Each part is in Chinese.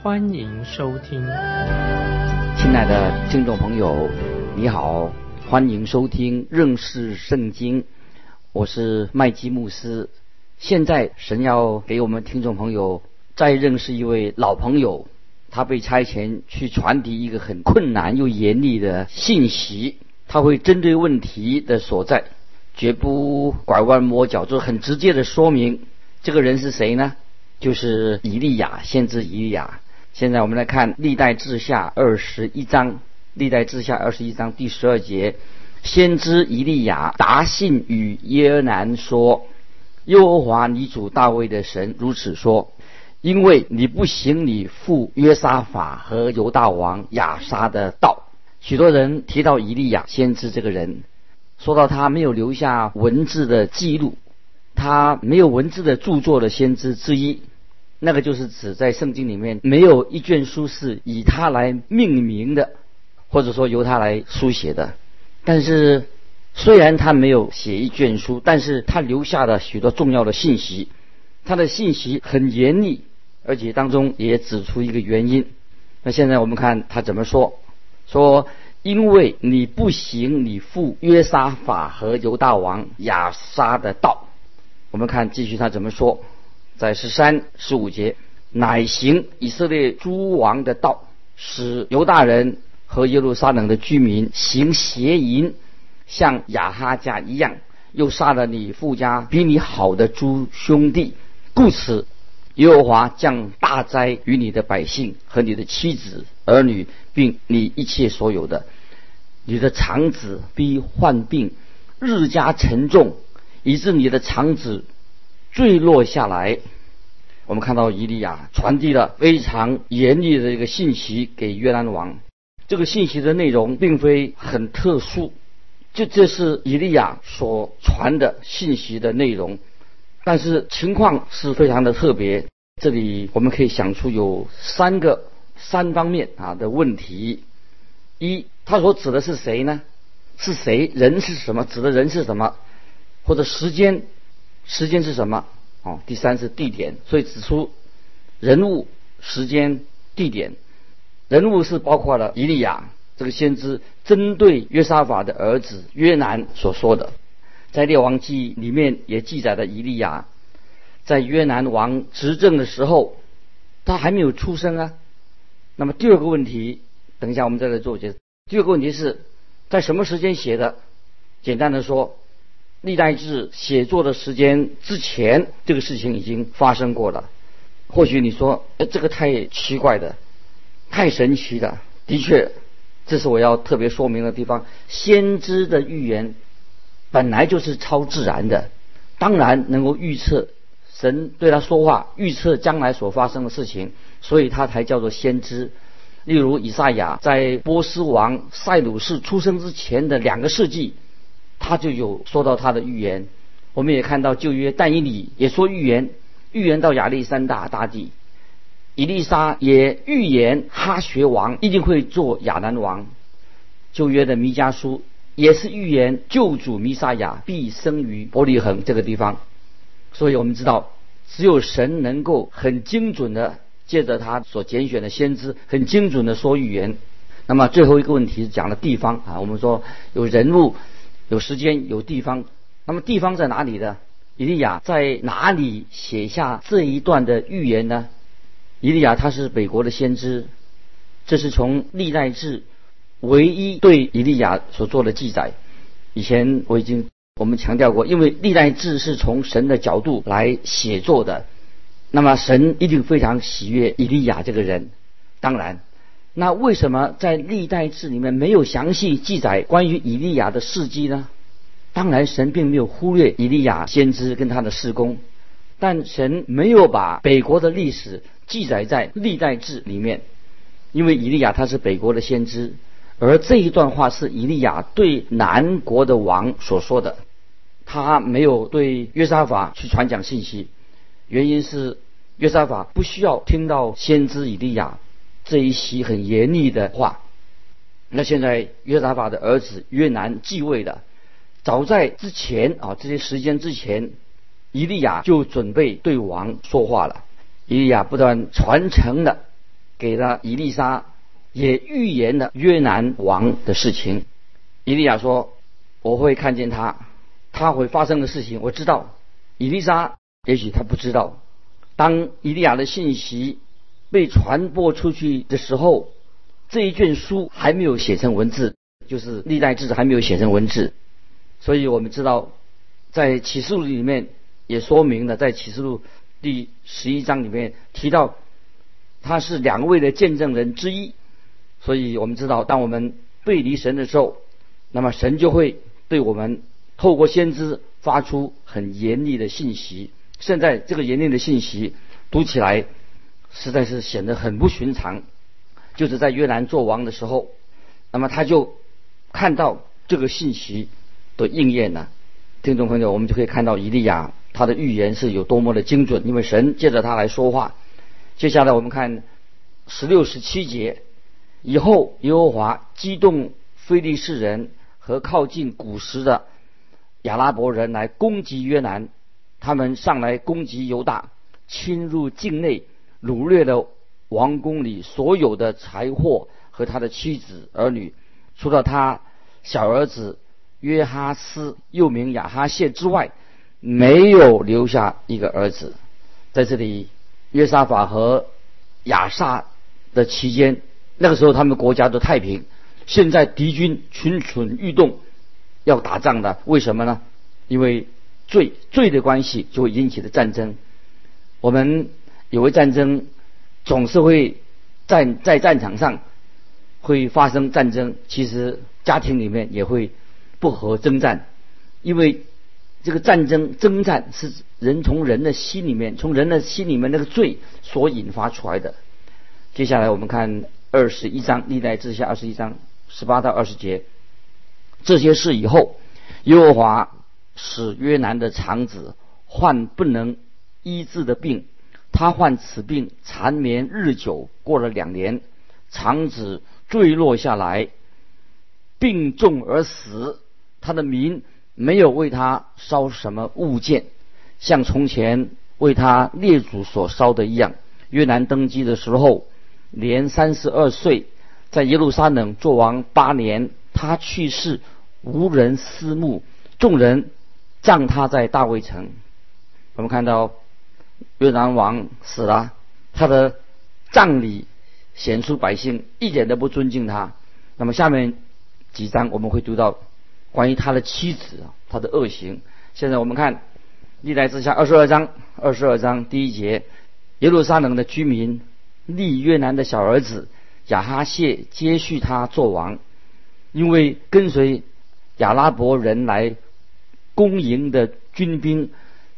欢迎收听。亲爱的听众朋友，你好，欢迎收听认识圣经，我是麦基牧师。现在神要给我们听众朋友再认识一位老朋友，他被差遣去传递一个很困难又严厉的信息。他会针对问题的所在，绝不拐弯抹角，就很直接的说明这个人是谁呢？就是以利亚，先知以利亚。现在我们来看历代志下二十一章，历代志下二十一章第十二节，先知以利亚答信与耶和南说。耶和华你主大卫的神如此说：因为你不行你父约沙法和犹大王亚沙的道。许多人提到以利亚先知这个人，说到他没有留下文字的记录，他没有文字的著作的先知之一，那个就是指在圣经里面没有一卷书是以他来命名的，或者说由他来书写的。但是。虽然他没有写一卷书，但是他留下了许多重要的信息。他的信息很严厉，而且当中也指出一个原因。那现在我们看他怎么说：说因为你不行你父约沙法和犹大王亚沙的道。我们看继续他怎么说，在十三十五节，乃行以色列诸王的道，使犹大人和耶路撒冷的居民行邪淫。像亚哈家一样，又杀了你父家比你好的诸兄弟，故此耶和华降大灾于你的百姓和你的妻子儿女，并你一切所有的。你的肠子必患病，日加沉重，以致你的肠子坠落下来。我们看到伊利亚传递了非常严厉的一个信息给约兰王，这个信息的内容并非很特殊。就这是以利亚所传的信息的内容，但是情况是非常的特别。这里我们可以想出有三个三方面啊的问题：一，他所指的是谁呢？是谁？人是什么？指的人是什么？或者时间？时间是什么？哦，第三是地点。所以指出人物、时间、地点。人物是包括了以利亚。这个先知针对约沙法的儿子约南所说的，在列王记里面也记载了以利亚在约南王执政的时候，他还没有出生啊。那么第二个问题，等一下我们再来做解释。第二个问题是在什么时间写的？简单的说，历代志写作的时间之前，这个事情已经发生过了。或许你说，哎，这个太奇怪的，太神奇了。的确。这是我要特别说明的地方。先知的预言本来就是超自然的，当然能够预测神对他说话，预测将来所发生的事情，所以他才叫做先知。例如以赛亚在波斯王塞鲁士出生之前的两个世纪，他就有说到他的预言。我们也看到旧约但以理也说预言，预言到亚历山大大帝。伊丽莎也预言哈学王一定会做亚兰王。旧约的弥迦书也是预言救主弥撒亚必生于伯利恒这个地方。所以我们知道，只有神能够很精准的借着他所拣选的先知，很精准的说预言。那么最后一个问题是讲的地方啊，我们说有人物、有时间、有地方。那么地方在哪里呢？以利亚在哪里写下这一段的预言呢？以利亚他是北国的先知，这是从历代志唯一对以利亚所做的记载。以前我已经我们强调过，因为历代志是从神的角度来写作的，那么神一定非常喜悦以利亚这个人。当然，那为什么在历代志里面没有详细记载关于以利亚的事迹呢？当然，神并没有忽略以利亚先知跟他的事工，但神没有把北国的历史。记载在历代志里面，因为以利亚他是北国的先知，而这一段话是以利亚对南国的王所说的，他没有对约沙法去传讲信息，原因是约沙法不需要听到先知以利亚这一席很严厉的话。那现在约沙法的儿子约南继位了，早在之前啊这些时间之前，以利亚就准备对王说话了。以利亚不断传承了，给了以利沙，也预言了约南王的事情。以利亚说：“我会看见他，他会发生的事情，我知道。”以利沙也许他不知道。当以利亚的信息被传播出去的时候，这一卷书还没有写成文字，就是历代志还没有写成文字。所以我们知道，在启示录里面也说明了，在启示录。第十一章里面提到，他是两位的见证人之一，所以我们知道，当我们背离神的时候，那么神就会对我们透过先知发出很严厉的信息。现在这个严厉的信息读起来实在是显得很不寻常，就是在约兰做王的时候，那么他就看到这个信息的应验了。听众朋友，我们就可以看到以利亚。他的预言是有多么的精准，因为神借着他来说话。接下来我们看十六、十七节，以后耶和华激动非利士人和靠近古时的亚拉伯人来攻击约南，他们上来攻击犹大，侵入境内，掳掠了王宫里所有的财货和他的妻子儿女，除了他小儿子约哈斯又名亚哈谢之外。没有留下一个儿子，在这里，约沙法和亚萨的期间，那个时候他们国家都太平。现在敌军蠢蠢欲动，要打仗的，为什么呢？因为罪罪的关系就会引起的战争。我们有为战争总是会战在战场上会发生战争，其实家庭里面也会不和征战，因为。这个战争征战是人从人的心里面，从人的心里面那个罪所引发出来的。接下来我们看二十一章历代志下二十一章十八到二十节，这些事以后，耶和华使约南的肠子患不能医治的病，他患此病缠绵日久，过了两年，肠子坠落下来，病重而死，他的名。没有为他烧什么物件，像从前为他列祖所烧的一样。约南登基的时候，年三十二岁，在耶路撒冷做王八年。他去世，无人思慕，众人葬他在大卫城。我们看到越南王死了，他的葬礼显出百姓一点都不尊敬他。那么下面几章我们会读到。关于他的妻子，他的恶行。现在我们看历代之下二十二章，二十二章第一节，耶路撒冷的居民立越南的小儿子亚哈谢接续他做王，因为跟随亚拉伯人来攻营的军兵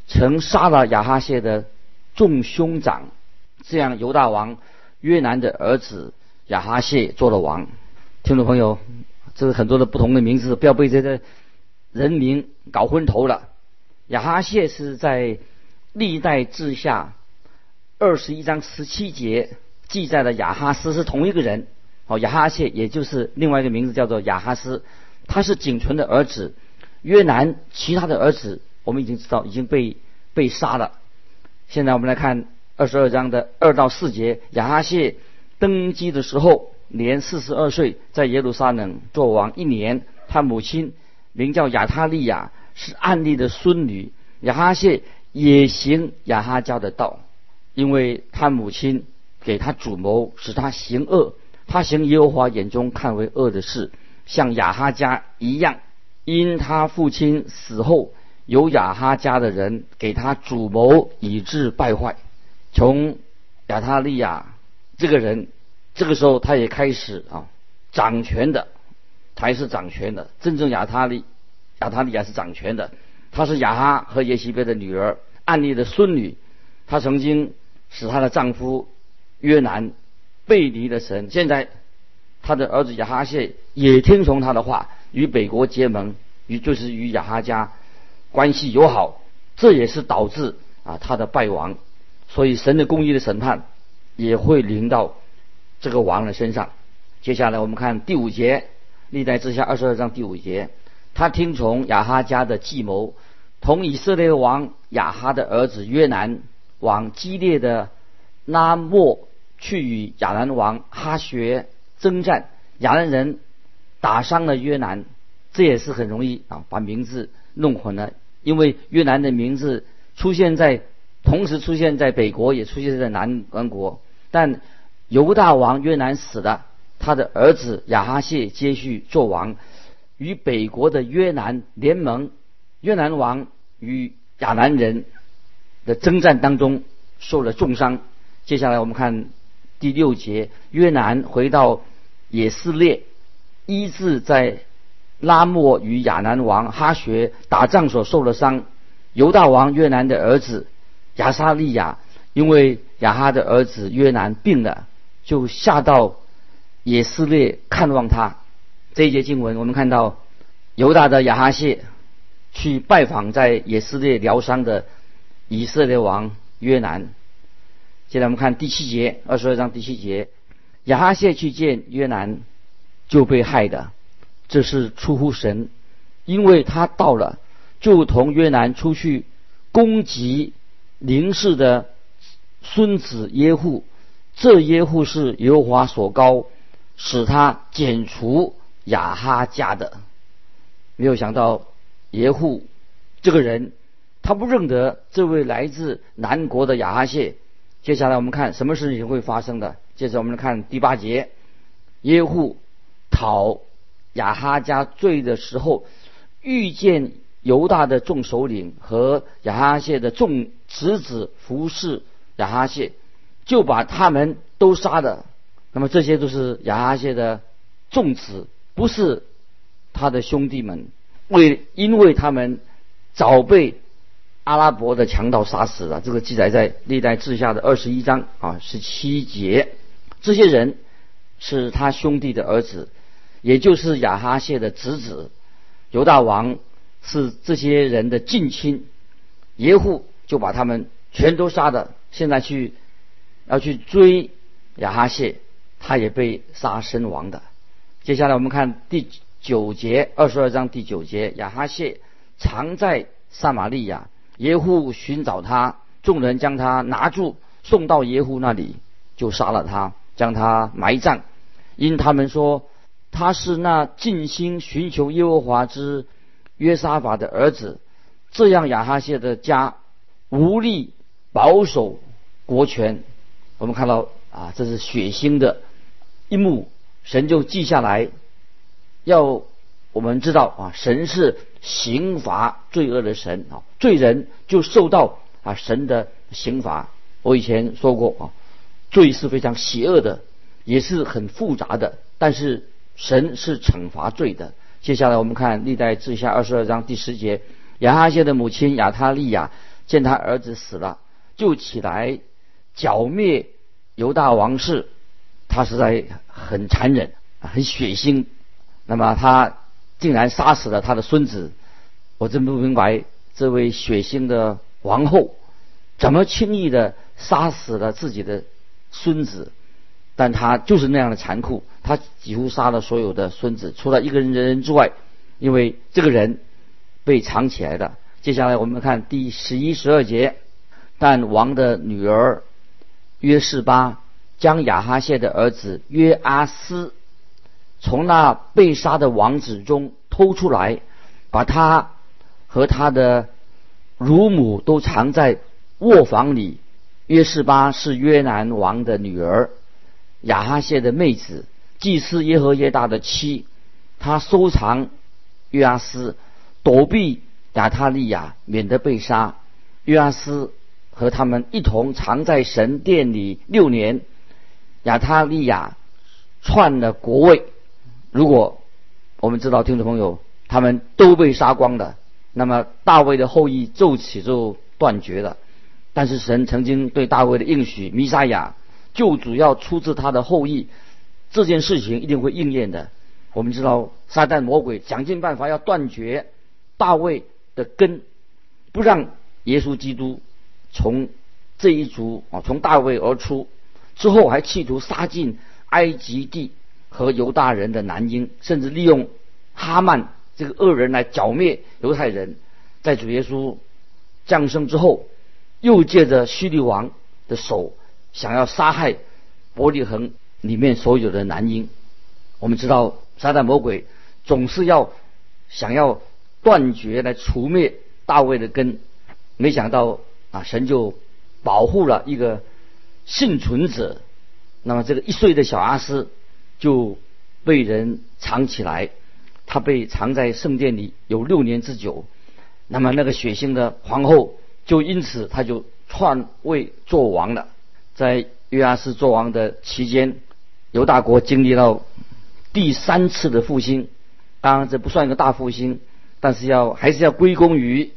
曾杀了亚哈谢的众兄长，这样犹大王约南的儿子亚哈谢做了王。听众朋友。这是很多的不同的名字，不要被这个人名搞昏头了。亚哈谢是在历代志下二十一章十七节记载的亚哈斯是同一个人。哦，亚哈谢也就是另外一个名字叫做亚哈斯，他是仅存的儿子。约南其他的儿子我们已经知道已经被被杀了。现在我们来看二十二章的二到四节，亚哈谢登基的时候。年四十二岁，在耶路撒冷做王一年。他母亲名叫亚他利亚，是暗利的孙女。亚哈谢也行亚哈家的道，因为他母亲给他主谋，使他行恶。他行耶和华眼中看为恶的事，像亚哈家一样。因他父亲死后，有亚哈家的人给他主谋，以致败坏。从亚他利亚这个人。这个时候，他也开始啊掌权的，才是掌权的。真正亚他利亚他利亚是掌权的，她是亚哈和耶西别的女儿，暗利的孙女。她曾经使她的丈夫约南背离了神。现在他的儿子亚哈谢也听从他的话，与北国结盟，与就是与亚哈家关系友好，这也是导致啊他的败亡。所以神的公义的审判也会临到这个王的身上。接下来我们看第五节，历代之下二十二章第五节，他听从亚哈家的计谋，同以色列王亚哈的儿子约南往激烈的拉莫去与亚兰王哈学征战，亚兰人打伤了约南，这也是很容易啊把名字弄混了，因为越南的名字出现在同时出现在北国，也出现在南南国，但犹大王越南死了。他的儿子亚哈谢接续做王，与北国的越南联盟。越南王与亚兰人的征战当中受了重伤。接下来我们看第六节：越南回到也色列，医治在拉莫与亚南王哈学打仗所受的伤。犹大王约南的儿子亚沙利亚，因为亚哈的儿子约南病了，就下到。以色列看望他，这一节经文我们看到犹大的亚哈谢去拜访在以色列疗伤的以色列王约南。接下来我们看第七节，二十二章第七节，亚哈谢去见约南就被害的，这是出乎神，因为他到了就同约南出去攻击林氏的孙子耶户，这耶户是耶和华所高。使他剪除亚哈家的，没有想到耶户这个人，他不认得这位来自南国的亚哈谢。接下来我们看什么事情会发生的。接着我们来看第八节，耶户讨亚哈家罪的时候，遇见犹大的众首领和亚哈谢的众侄子服侍亚哈谢，就把他们都杀了。那么这些都是亚哈谢的众子，不是他的兄弟们，为因为他们早被阿拉伯的强盗杀死了。这个记载在历代志下的二十一章啊十七节。这些人是他兄弟的儿子，也就是亚哈谢的侄子。犹大王是这些人的近亲，耶户就把他们全都杀的。现在去要去追亚哈谢。他也被杀身亡的。接下来我们看第九节，二十二章第九节，亚哈谢藏在撒玛利亚，耶户寻找他，众人将他拿住，送到耶户那里，就杀了他，将他埋葬。因他们说他是那尽心寻求耶和华之约沙法的儿子，这样亚哈谢的家无力保守国权。我们看到啊，这是血腥的。一幕，神就记下来，要我们知道啊，神是刑罚罪恶的神啊，罪人就受到啊神的刑罚。我以前说过啊，罪是非常邪恶的，也是很复杂的，但是神是惩罚罪的。接下来我们看历代志下二十二章第十节，亚哈谢的母亲亚他利亚见他儿子死了，就起来剿灭犹大王室。他实在很残忍，很血腥。那么他竟然杀死了他的孙子，我真不明白这位血腥的王后怎么轻易的杀死了自己的孙子。但他就是那样的残酷，他几乎杀了所有的孙子，除了一个人人之外，因为这个人被藏起来的。接下来我们看第十一、十二节，但王的女儿约示巴。将亚哈谢的儿子约阿斯从那被杀的王子中偷出来，把他和他的乳母都藏在卧房里。约示巴是约南王的女儿，亚哈谢的妹子，祭司耶和耶大的妻。他收藏约阿斯，躲避亚他利亚，免得被杀。约阿斯和他们一同藏在神殿里六年。亚他利亚篡了国位，如果我们知道听众朋友他们都被杀光了，那么大卫的后裔就此就断绝了。但是神曾经对大卫的应许，弥撒亚救主要出自他的后裔，这件事情一定会应验的。我们知道，撒旦魔鬼想尽办法要断绝大卫的根，不让耶稣基督从这一族啊从大卫而出。之后还企图杀尽埃及地和犹大人的男婴，甚至利用哈曼这个恶人来剿灭犹太人。在主耶稣降生之后，又借着希律王的手，想要杀害伯利恒里面所有的男婴。我们知道，撒旦魔鬼总是要想要断绝来除灭大卫的根，没想到啊，神就保护了一个幸存者。那么这个一岁的小阿斯就被人藏起来，他被藏在圣殿里有六年之久。那么那个血腥的皇后就因此他就篡位做王了。在约阿斯做王的期间，犹大国经历了第三次的复兴。当然这不算一个大复兴，但是要还是要归功于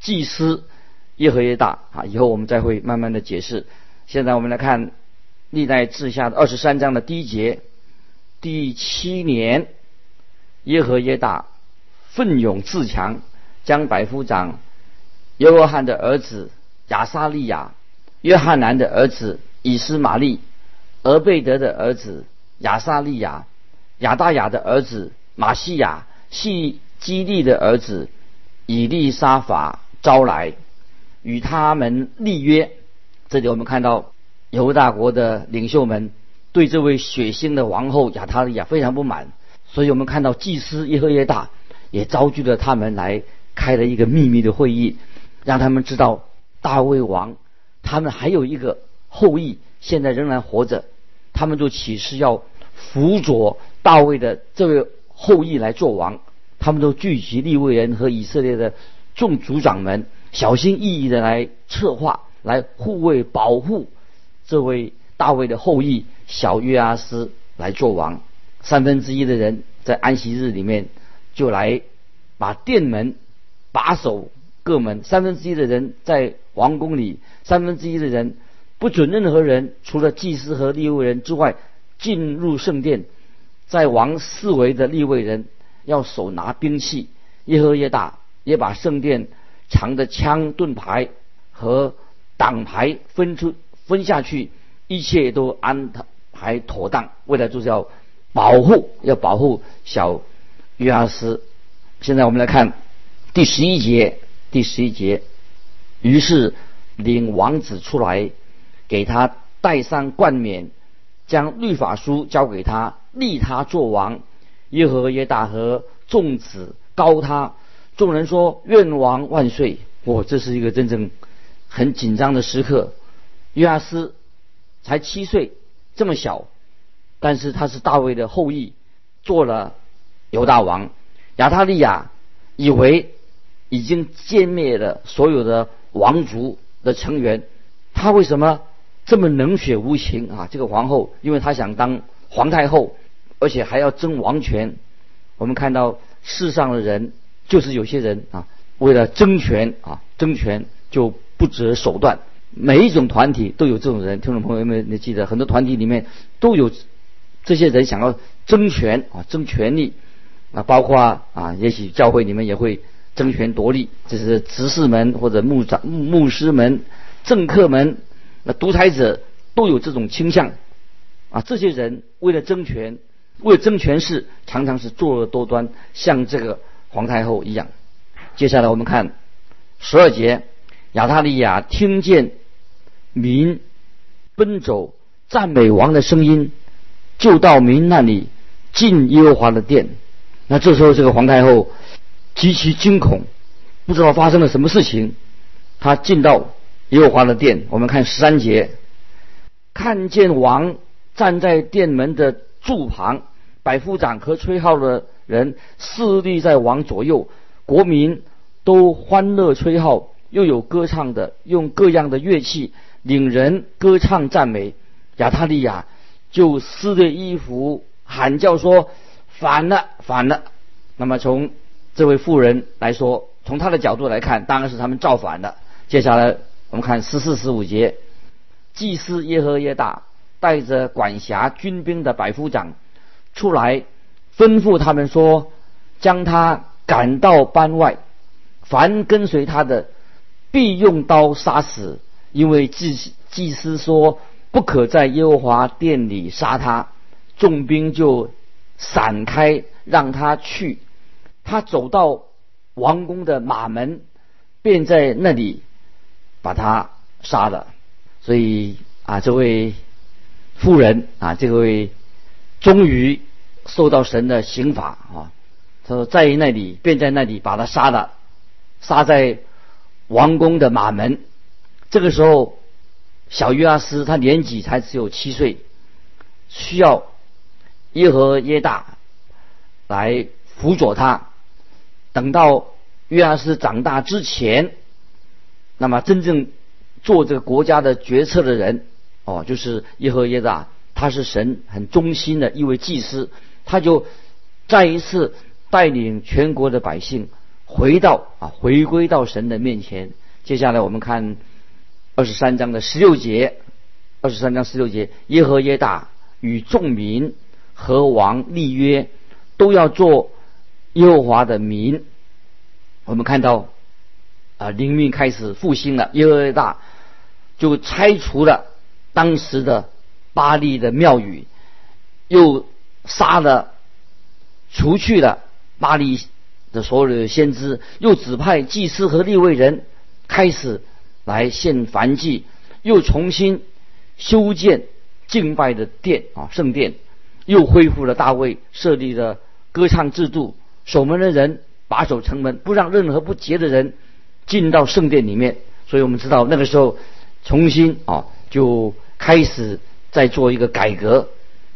祭司耶和耶大啊。以后我们再会慢慢的解释。现在我们来看历代志下的二十三章的第一节，第七年耶和耶大奋勇自强。将百夫长约罗汉的儿子亚沙利亚、约翰南的儿子以斯玛利、俄贝德的儿子亚萨利亚、亚大雅的儿子马西亚、系基利的儿子以利沙法招来，与他们立约。这里我们看到犹大国的领袖们对这位血腥的王后亚他利亚非常不满，所以我们看到祭司耶和耶大也召集了他们来。开了一个秘密的会议，让他们知道大卫王他们还有一个后裔，现在仍然活着。他们就起誓要辅佐大卫的这位后裔来做王。他们都聚集利未人和以色列的众族长们，小心翼翼的来策划，来护卫保护这位大卫的后裔小约阿斯来做王。三分之一的人在安息日里面就来把殿门。把守各门，三分之一的人在王宫里，三分之一的人不准任何人除了祭司和立位人之外进入圣殿。在王四围的立位人要手拿兵器，越喝越大也把圣殿藏的枪盾牌和挡牌分出分下去，一切都安排妥当，为了就是要保护，要保护小约阿斯。现在我们来看。第十一节，第十一节，于是领王子出来，给他戴上冠冕，将律法书交给他，立他做王。耶和耶大和众子高他，众人说：“愿王万岁！”哇，这是一个真正很紧张的时刻。约阿斯才七岁，这么小，但是他是大卫的后裔，做了犹大王。亚他利亚以为。已经歼灭了所有的王族的成员，他为什么这么冷血无情啊？这个皇后，因为她想当皇太后，而且还要争王权。我们看到世上的人，就是有些人啊，为了争权啊，争权就不择手段。每一种团体都有这种人，听众朋友们，你记得很多团体里面都有这些人想要争权啊，争权力啊，包括啊，也许教会里面也会。争权夺利，这是执事们或者牧长、牧师们、政客们，那独裁者都有这种倾向啊。这些人为了争权，为了争权势，常常是作恶多端，像这个皇太后一样。接下来我们看十二节，亚他利亚听见民奔走赞美王的声音，就到民那里进耶和华的殿。那这时候这个皇太后。极其惊恐，不知道发生了什么事情。他进到耶和华的殿，我们看十三节，看见王站在殿门的柱旁，百夫长和吹号的人侍立在王左右，国民都欢乐吹号，又有歌唱的，用各样的乐器领人歌唱赞美。亚他利亚就撕着衣服喊叫说：“反了，反了！”那么从这位妇人来说，从他的角度来看，当然是他们造反的。接下来我们看十四、十五节，祭司耶和耶大带着管辖军兵的百夫长出来，吩咐他们说：“将他赶到班外，凡跟随他的，必用刀杀死。因为祭祭司说不可在耶和华殿里杀他。”众兵就散开，让他去。他走到王宫的马门，便在那里把他杀了。所以啊，这位妇人啊，这位终于受到神的刑罚啊。他说在那里，便在那里把他杀了，杀在王宫的马门。这个时候，小约阿斯他年纪才只有七岁，需要。耶和耶大来辅佐他，等到约阿斯长大之前，那么真正做这个国家的决策的人，哦，就是耶和耶大，他是神很忠心的一位祭司，他就再一次带领全国的百姓回到啊，回归到神的面前。接下来我们看二十三章的十六节，二十三章十六节，耶和耶大与众民。和王立约，都要做耶和华的民。我们看到啊，灵命开始复兴了。耶和大就拆除了当时的巴黎的庙宇，又杀了、除去了巴黎的所有的先知，又指派祭司和立位人开始来献燔祭，又重新修建敬拜的殿啊，圣殿。又恢复了大卫设立的歌唱制度，守门的人把守城门，不让任何不洁的人进到圣殿里面。所以我们知道那个时候重新啊就开始在做一个改革。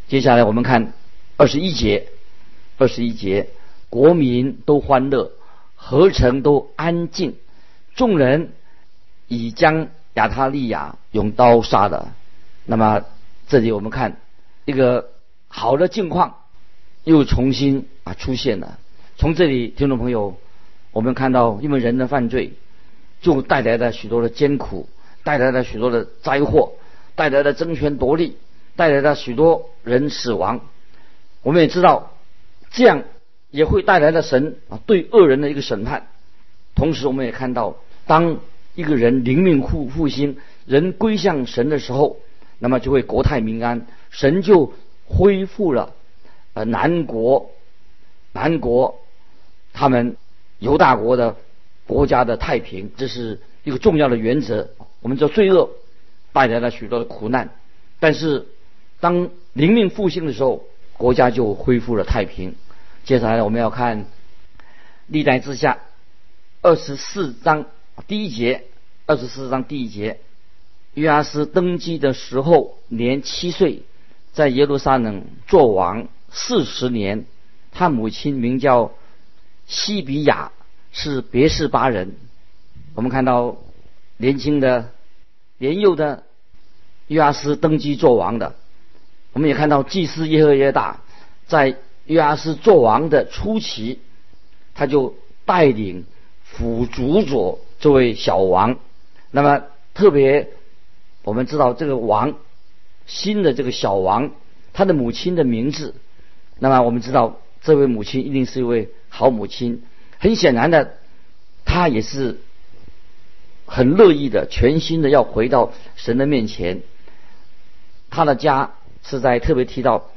接下来我们看二十一节，二十一节，国民都欢乐，合城都安静，众人已将亚他利亚用刀杀了。那么这里我们看一个。好的境况又重新啊出现了。从这里，听众朋友，我们看到，因为人的犯罪，就带来了许多的艰苦，带来了许多的灾祸，带来了争权夺利，带来了许多人死亡。我们也知道，这样也会带来了神啊对恶人的一个审判。同时，我们也看到，当一个人灵命复复兴，人归向神的时候，那么就会国泰民安，神就。恢复了，呃，南国，南国，他们犹大国的国家的太平，这是一个重要的原则。我们知道罪恶带来了许多的苦难，但是当灵命复兴的时候，国家就恢复了太平。接下来我们要看历代之下二十四章第一节，二十四章第一节，约阿斯登基的时候年七岁。在耶路撒冷做王四十年，他母亲名叫西比亚，是别是巴人。我们看到年轻的、年幼的约阿斯登基做王的，我们也看到祭司耶和耶大在约阿斯做王的初期，他就带领辅主佐这位小王。那么特别我们知道这个王。新的这个小王，他的母亲的名字，那么我们知道这位母亲一定是一位好母亲。很显然的，他也是很乐意的、全心的要回到神的面前。他的家是在特别提到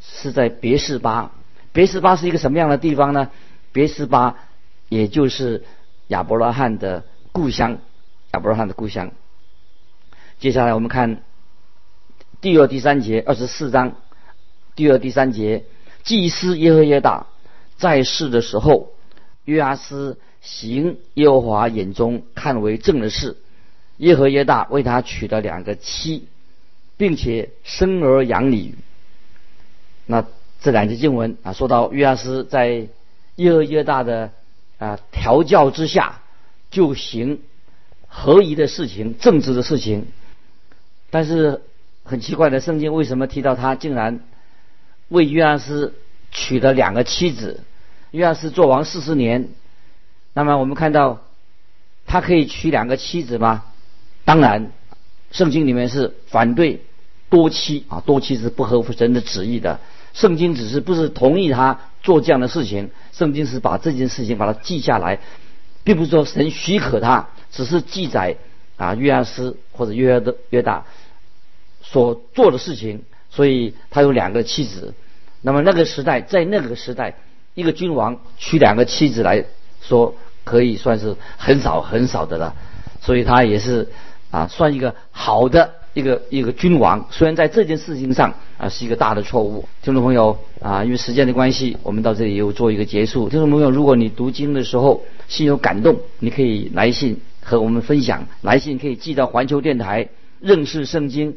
是在别是巴，别是巴是一个什么样的地方呢？别是巴也就是亚伯拉罕的故乡，亚伯拉罕的故乡。接下来我们看。第二、第三节，二十四章，第二、第三节，祭司耶和耶大在世的时候，约阿斯行耶和华眼中看为正的事，耶和耶大为他娶了两个妻，并且生儿养女。那这两节经文啊，说到约阿斯在耶和耶大的啊调教之下，就行合宜的事情、正直的事情，但是。很奇怪的，圣经为什么提到他竟然为约阿斯娶了两个妻子？约阿斯做王四十年，那么我们看到他可以娶两个妻子吗？当然，圣经里面是反对多妻啊，多妻是不合乎神的旨意的。圣经只是不是同意他做这样的事情，圣经是把这件事情把它记下来，并不是说神许可他，只是记载啊约阿斯或者约的约大所做的事情。所以他有两个妻子。那么那个时代，在那个时代，一个君王娶两个妻子来说，可以算是很少很少的了。所以他也是啊，算一个好的。一个一个君王，虽然在这件事情上啊是一个大的错误。听众朋友啊，因为时间的关系，我们到这里又做一个结束。听众朋友，如果你读经的时候心有感动，你可以来信和我们分享。来信可以寄到环球电台认识圣经